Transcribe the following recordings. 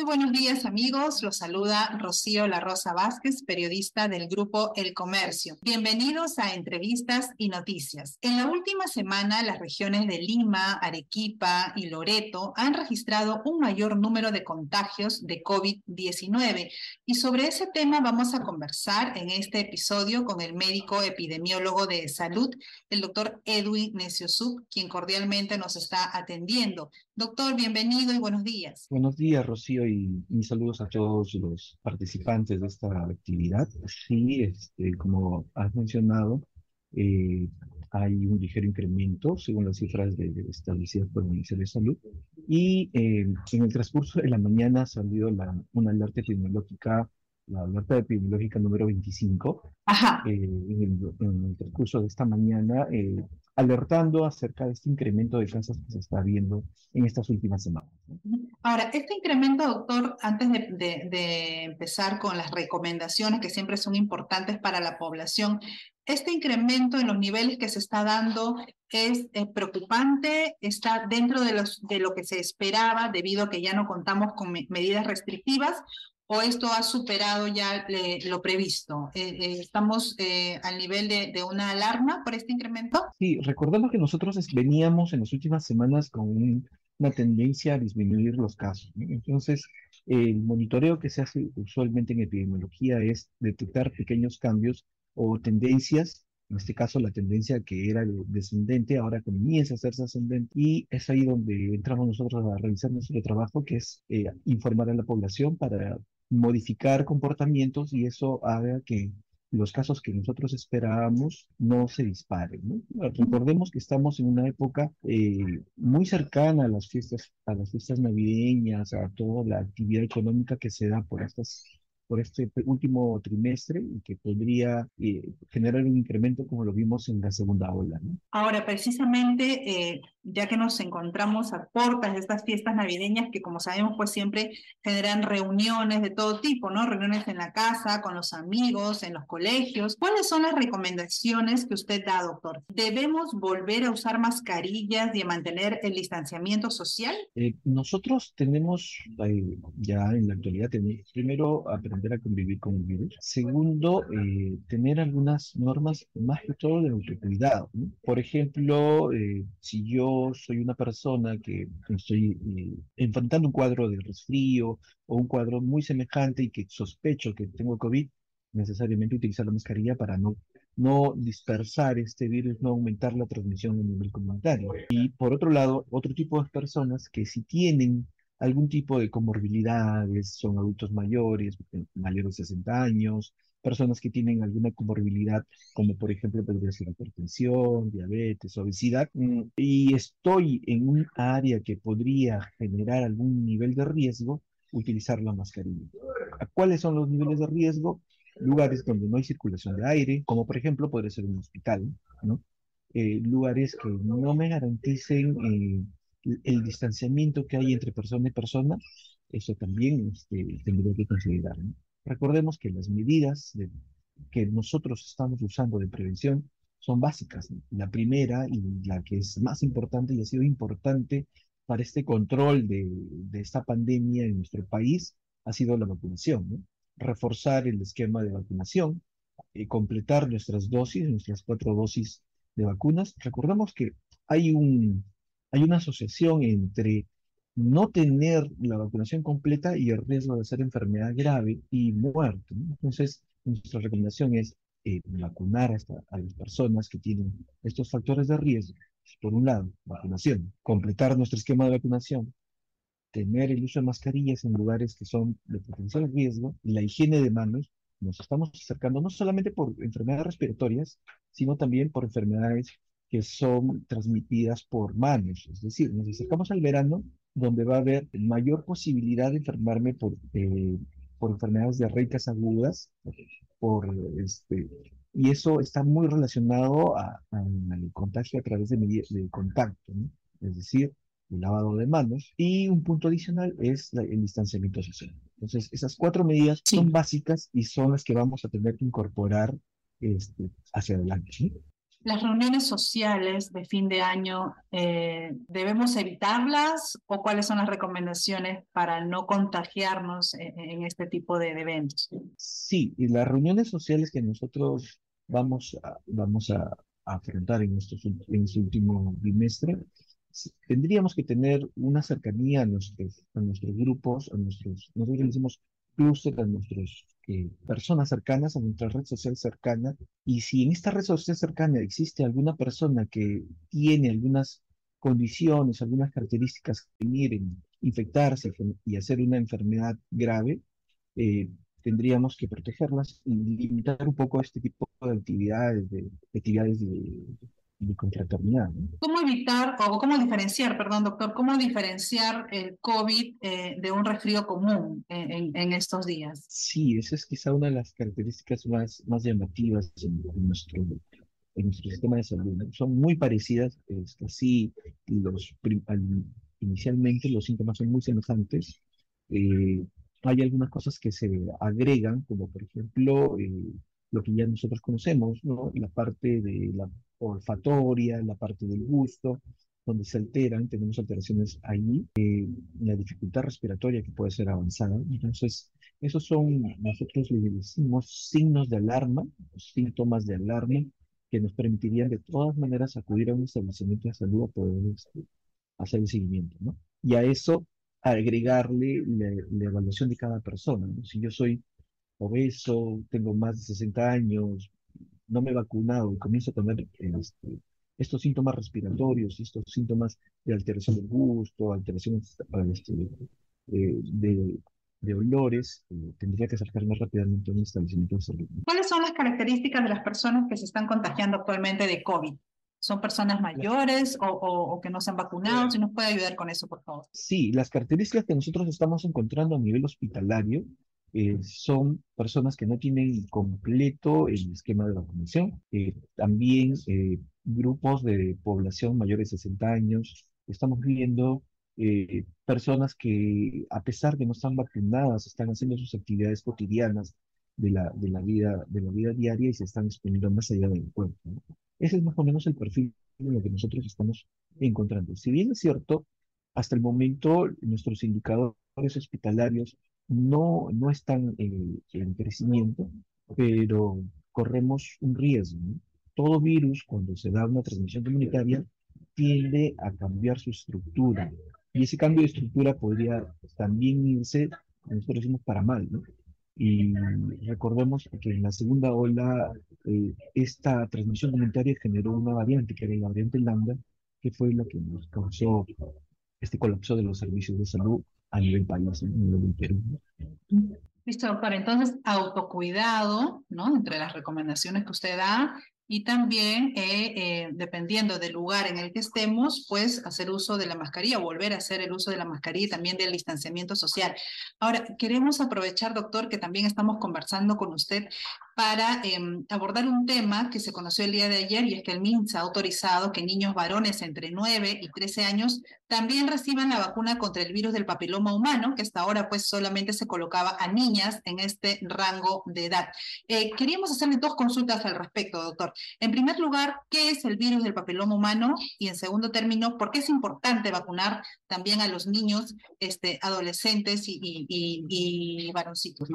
Muy buenos días amigos, los saluda Rocío La Rosa Vázquez, periodista del grupo El Comercio. Bienvenidos a Entrevistas y Noticias. En la última semana, las regiones de Lima, Arequipa y Loreto han registrado un mayor número de contagios de COVID-19 y sobre ese tema vamos a conversar en este episodio con el médico epidemiólogo de salud, el doctor Edwin Neciosub, quien cordialmente nos está atendiendo. Doctor, bienvenido y buenos días. Buenos días, Rocío y mis saludos a todos los participantes de esta actividad. Sí, este, como has mencionado, eh, hay un ligero incremento según las cifras de, establecidas por el Ministerio de Salud. Y eh, en el transcurso de la mañana ha salido una alerta epidemiológica, la alerta epidemiológica número 25. Ajá. Eh, en, el, en, el, transcurso de esta mañana alertando acerca de este incremento de casos que se está viendo en estas últimas semanas. Ahora, este incremento, doctor, antes de, empezar con las recomendaciones que siempre son importantes para la población, este incremento en los niveles que se está dando es, preocupante, está dentro de, los, de lo que se esperaba debido a que ya no contamos con medidas restrictivas o esto ha superado ya lo previsto? Eh, eh, ¿Estamos eh, al nivel de, una alarma por este incremento? Sí, recordando que nosotros veníamos en las últimas semanas con una tendencia a disminuir los casos. Entonces, el monitoreo que se hace usualmente en epidemiología es detectar pequeños cambios o tendencias en este caso la tendencia que era descendente ahora comienza a hacerse ascendente y es ahí donde entramos nosotros a realizar nuestro trabajo que es informar a la población para modificar comportamientos y eso haga que los casos que nosotros esperábamos no se disparen. Recordemos que estamos en una época eh, muy cercana a las fiestas, a las fiestas navideñas, a toda la actividad económica que se da por estas por este último trimestre y que podría eh, generar un incremento como lo vimos en la segunda ola. Ahora, precisamente, eh, ya que nos encontramos a puertas de estas fiestas navideñas que, como sabemos, pues siempre generan reuniones de todo tipo, ¿no? Reuniones en la casa, con los amigos, en los colegios. ¿Cuáles son las recomendaciones que usted da, doctor? ¿Debemos volver a usar mascarillas y a mantener el distanciamiento social? Eh, nosotros tenemos ya en la actualidad, primero, aprender a convivir con el virus. Segundo, eh, tener algunas normas más que todo de autocuidado. Por ejemplo, eh, si yo soy una persona que estoy eh, enfrentando un cuadro de resfrío o un cuadro muy semejante y que sospecho que tengo COVID, necesariamente utilizar la mascarilla para no no dispersar este virus, no aumentar la transmisión a nivel comunitario. Y por otro lado, otro tipo de personas que si tienen algún tipo de comorbilidades, son adultos mayores, mayores de 60 años, personas que tienen alguna comorbilidad, como por ejemplo podría ser hipertensión, diabetes, obesidad, mm, y estoy en un área que podría generar algún nivel de riesgo, utilizar la mascarilla. ¿Cuáles son los niveles de riesgo? Lugares donde no hay circulación de aire, como por ejemplo podría ser un hospital, ¿no? Eh, lugares que no me garanticen eh, el distanciamiento que hay entre persona y persona, eso también este, tendría que considerar. Recordemos que las medidas que nosotros estamos usando de prevención son básicas. La primera y la que es más importante y ha sido importante para este control de, esta pandemia en nuestro país ha sido la vacunación. Reforzar el esquema de vacunación, eh, completar nuestras dosis, nuestras cuatro dosis de vacunas. Recordemos que hay un, hay una asociación entre no tener la vacunación completa y el riesgo de hacer enfermedad grave y muerte. Entonces, nuestra recomendación es eh, vacunar a, las personas que tienen estos factores de riesgo. Por un lado, vacunación, completar nuestro esquema de vacunación, tener el uso de mascarillas en lugares que son de potencial riesgo, la higiene de manos, nos estamos acercando no solamente por enfermedades respiratorias, sino también por enfermedades que son transmitidas por manos. Es decir, nos acercamos al verano donde va a haber mayor posibilidad de enfermarme por, eh, por enfermedades diarreicas agudas, por este, y eso está muy relacionado al contagio a través de, de contacto, es decir, el lavado de manos. Y un punto adicional es el distanciamiento social. Entonces, esas cuatro medidas son básicas y son las que vamos a tener que incorporar este, hacia adelante. Las reuniones sociales de fin de año, eh, ¿debemos evitarlas o cuáles son las recomendaciones para no contagiarnos en, este tipo de, eventos? Sí, y las reuniones sociales que nosotros vamos a, vamos a, afrontar en, estos, en este último bimestre, tendríamos que tener una cercanía a nuestros, a nuestros grupos, a nuestros, nosotros decimos clúster, a nuestros eh, personas cercanas, a nuestra red social cercana, y si en esta red social cercana existe alguna persona que tiene algunas condiciones, algunas características que miren infectarse y hacer una enfermedad grave, eh, tendríamos que protegerlas y limitar un poco este tipo de actividades, de, actividades de, de confraternidad. ¿Cómo evitar o cómo diferenciar, perdón, doctor, cómo diferenciar el COVID eh, de un resfrío común en, en, estos días? Sí, esa es quizá una de las características más, más llamativas en, nuestro, en nuestro sistema de salud. Son muy parecidas, es así, los, inicialmente los síntomas son muy semejantes. Eh, hay algunas cosas que se agregan, como por ejemplo eh, lo que ya nosotros conocemos, ¿no? la parte de la olfatoria, la parte del gusto, donde se alteran, tenemos alteraciones ahí, eh, la dificultad respiratoria que puede ser avanzada. Entonces, esos son, nosotros le decimos signos de alarma, síntomas de alarma, que nos permitirían de todas maneras acudir a un establecimiento de salud a poder este, hacer el seguimiento, ¿no? Y a eso agregarle la, evaluación de cada persona, ¿no? Si yo soy obeso, tengo más de 60 años, no me he vacunado y comienzo a tener este, estos síntomas respiratorios, estos síntomas de alteración del gusto, alteraciones este, de, de, olores, eh, tendría que acercarme rápidamente a un establecimiento de salud. ¿Cuáles son las características de las personas que se están contagiando actualmente de COVID? ¿Son personas mayores o, o, que no se han vacunado? Si nos puede ayudar con eso, por favor. Sí, las características que nosotros estamos encontrando a nivel hospitalario eh, son personas que no tienen completo el esquema de vacunación. Eh, también eh, grupos de población mayores de 60 años. Estamos viendo personas que, a pesar de no estar vacunadas, están haciendo sus actividades cotidianas de la, de la, vida, de la vida diaria y se están exponiendo más allá del cuerpo. Ese es más o menos el perfil de lo que nosotros estamos encontrando. Si bien es cierto, hasta el momento nuestros indicadores hospitalarios no, no están en crecimiento, pero corremos un riesgo. Todo virus, cuando se da una transmisión comunitaria, tiende a cambiar su estructura. Y ese cambio de estructura podría también irse, nosotros decimos, para mal. Y recordemos que en la segunda ola, eh, esta transmisión comunitaria generó una variante, que era la variante lambda, que fue la que nos causó este colapso de los servicios de salud a nivel país, a nivel Perú. Listo, doctor. Entonces, autocuidado, ¿no? Entre las recomendaciones que usted da, y también, eh, eh, dependiendo del lugar en el que estemos, pues hacer uso de la mascarilla, volver a hacer el uso de la mascarilla y también del distanciamiento social. Ahora, queremos aprovechar, doctor, que también estamos conversando con usted para em, abordar un tema que se conoció el día de ayer y es que el MINSA ha autorizado que niños varones entre 9 y 13 años también reciban la vacuna contra el virus del papiloma humano, que hasta ahora pues solamente se colocaba a niñas en este rango de edad. Eh, queríamos hacerle dos consultas al respecto, doctor. En primer lugar, ¿qué es el virus del papiloma humano? Y en segundo término, ¿por qué es importante vacunar también a los niños, este, adolescentes y, y, varoncitos?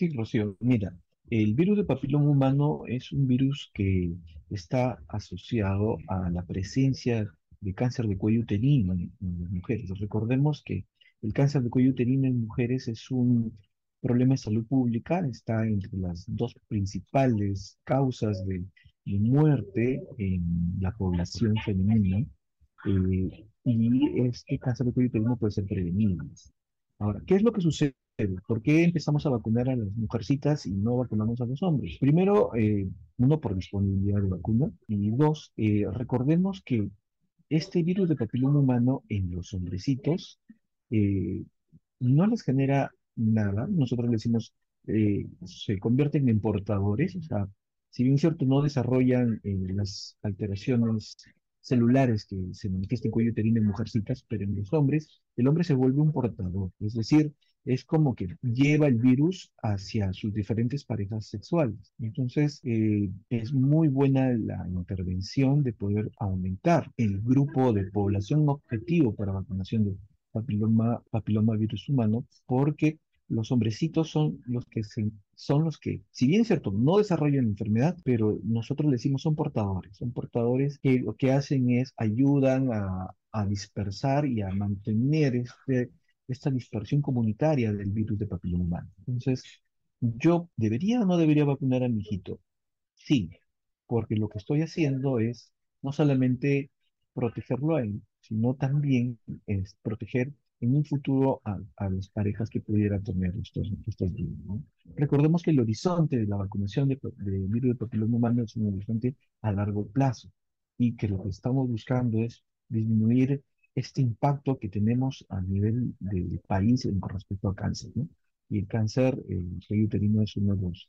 Sí, Rocío, mira, el virus del papiloma humano es un virus que está asociado a la presencia de cáncer de cuello uterino en, las mujeres. Recordemos que el cáncer de cuello uterino en mujeres es un problema de salud pública, está entre las dos principales causas de, muerte en la población femenina. Eh, y este cáncer de cuello uterino puede ser prevenido. Ahora, ¿qué es lo que sucede? ¿Por qué empezamos a vacunar a las mujercitas y no vacunamos a los hombres? Primero, eh, uno, por disponibilidad de vacuna, y dos, eh, recordemos que este virus de papiloma humano en los hombrecitos eh, no les genera nada. Nosotros le decimos, se convierten en portadores, o sea, si bien cierto, no desarrollan las alteraciones celulares que se manifiestan en cuello uterino en mujercitas, pero en los hombres, el hombre se vuelve un portador, es decir, es como que lleva el virus hacia sus diferentes parejas sexuales. Entonces, eh, es muy buena la intervención de poder aumentar el grupo de población objetivo para vacunación de papiloma, papiloma virus humano, porque los hombrecitos son los que son los que, si bien es cierto, no desarrollan la enfermedad, pero nosotros le decimos son portadores, son portadores que lo que hacen es ayudan a, a dispersar y a mantener este, esta dispersión comunitaria del virus de papiloma humano. Entonces, ¿yo debería o no debería vacunar a mi hijito? Sí, porque lo que estoy haciendo es no solamente protegerlo a él, sino también es proteger en un futuro a, las parejas que pudieran tener estos, estos virus. Recordemos que el horizonte de la vacunación de, de virus de papiloma humano es un horizonte a largo plazo y que lo que estamos buscando es disminuir este impacto que tenemos a nivel del país con respecto al cáncer. ¿no? Y el cáncer, el cuello uterino es uno de los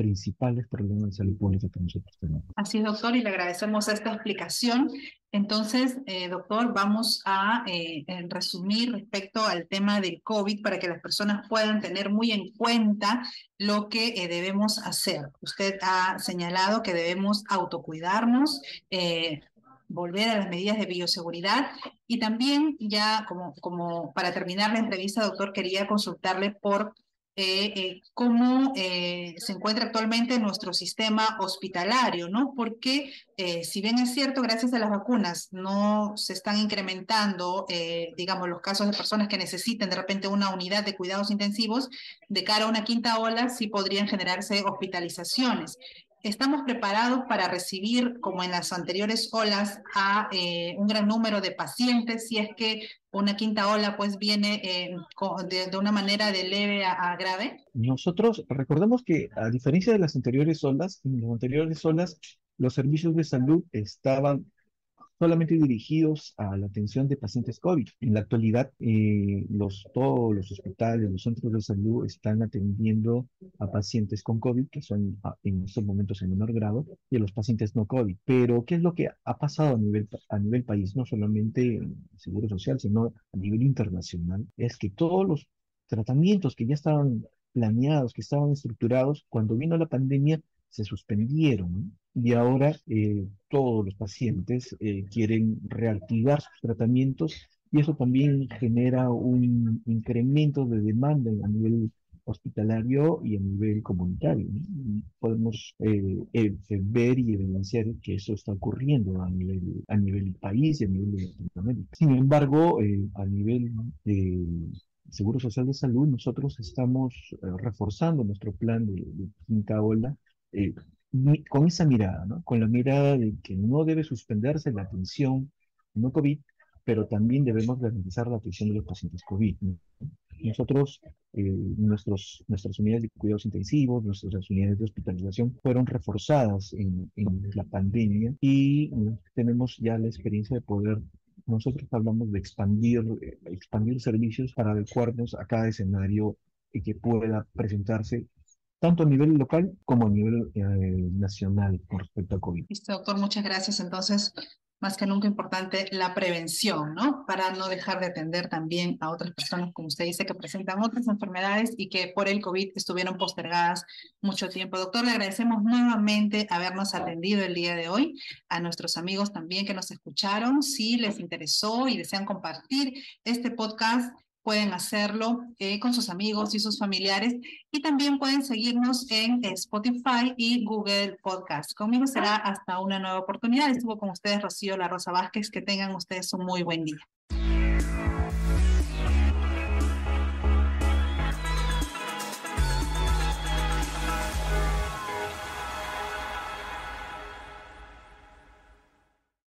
principales problemas de salud pública que nosotros tenemos. Así es, doctor, y le agradecemos esta explicación. Entonces, eh, doctor, vamos a eh, resumir respecto al tema del COVID para que las personas puedan tener muy en cuenta lo que eh, debemos hacer. Usted ha señalado que debemos autocuidarnos, volver a las medidas de bioseguridad. Y también ya como, como para terminar la entrevista, doctor, quería consultarle por eh, eh, cómo eh, se encuentra actualmente nuestro sistema hospitalario, ¿no? Porque si bien es cierto, gracias a las vacunas no se están incrementando, digamos, los casos de personas que necesiten de repente una unidad de cuidados intensivos, de cara a una quinta ola sí podrían generarse hospitalizaciones estamos preparados para recibir, como en las anteriores olas, a eh, un gran número de pacientes, si es que una quinta ola pues viene eh, de, una manera de leve a, grave? Nosotros recordemos que a diferencia de las anteriores olas, en las anteriores olas los servicios de salud estaban solamente dirigidos a la atención de pacientes COVID. En la actualidad, eh, los, todos los hospitales, los centros de salud están atendiendo a pacientes con COVID, que son ah, en estos momentos en menor grado, y a los pacientes no COVID. Pero, ¿qué es lo que ha pasado a nivel, a nivel país? No solamente en Seguro Social, sino a nivel internacional. Es que todos los tratamientos que ya estaban planeados, que estaban estructurados, cuando vino la pandemia, se suspendieron y ahora eh, todos los pacientes eh, quieren reactivar sus tratamientos y eso también genera un incremento de demanda a nivel hospitalario y a nivel comunitario. Podemos eh, ver y evidenciar que eso está ocurriendo a nivel, a nivel país y a nivel de Latinoamérica. Sin embargo, a nivel de Seguro Social de Salud, nosotros estamos reforzando nuestro plan de quinta ola eh, con esa mirada, ¿no? Con la mirada de que no debe suspenderse la atención no COVID, pero también debemos garantizar la atención de los pacientes COVID. Nosotros, eh, nuestros, nuestras unidades de cuidados intensivos, nuestras unidades de hospitalización fueron reforzadas en, en la pandemia y tenemos ya la experiencia de poder nosotros hablamos de expandir, eh, expandir servicios para adecuarnos a cada escenario que pueda presentarse tanto a nivel local como a nivel eh, nacional con respecto a COVID. Listo, doctor, muchas gracias. Entonces, más que nunca importante la prevención, ¿no? Para no dejar de atender también a otras personas, como usted dice, que presentan otras enfermedades y que por el COVID estuvieron postergadas mucho tiempo. Doctor, le agradecemos nuevamente habernos atendido el día de hoy, a nuestros amigos también que nos escucharon. Si les interesó y desean compartir este podcast, pueden hacerlo eh, con sus amigos y sus familiares y también pueden seguirnos en Spotify y Google Podcast. Conmigo será hasta una nueva oportunidad. Estuvo con ustedes Rocío La Rosa Vázquez. Que tengan ustedes un muy buen día.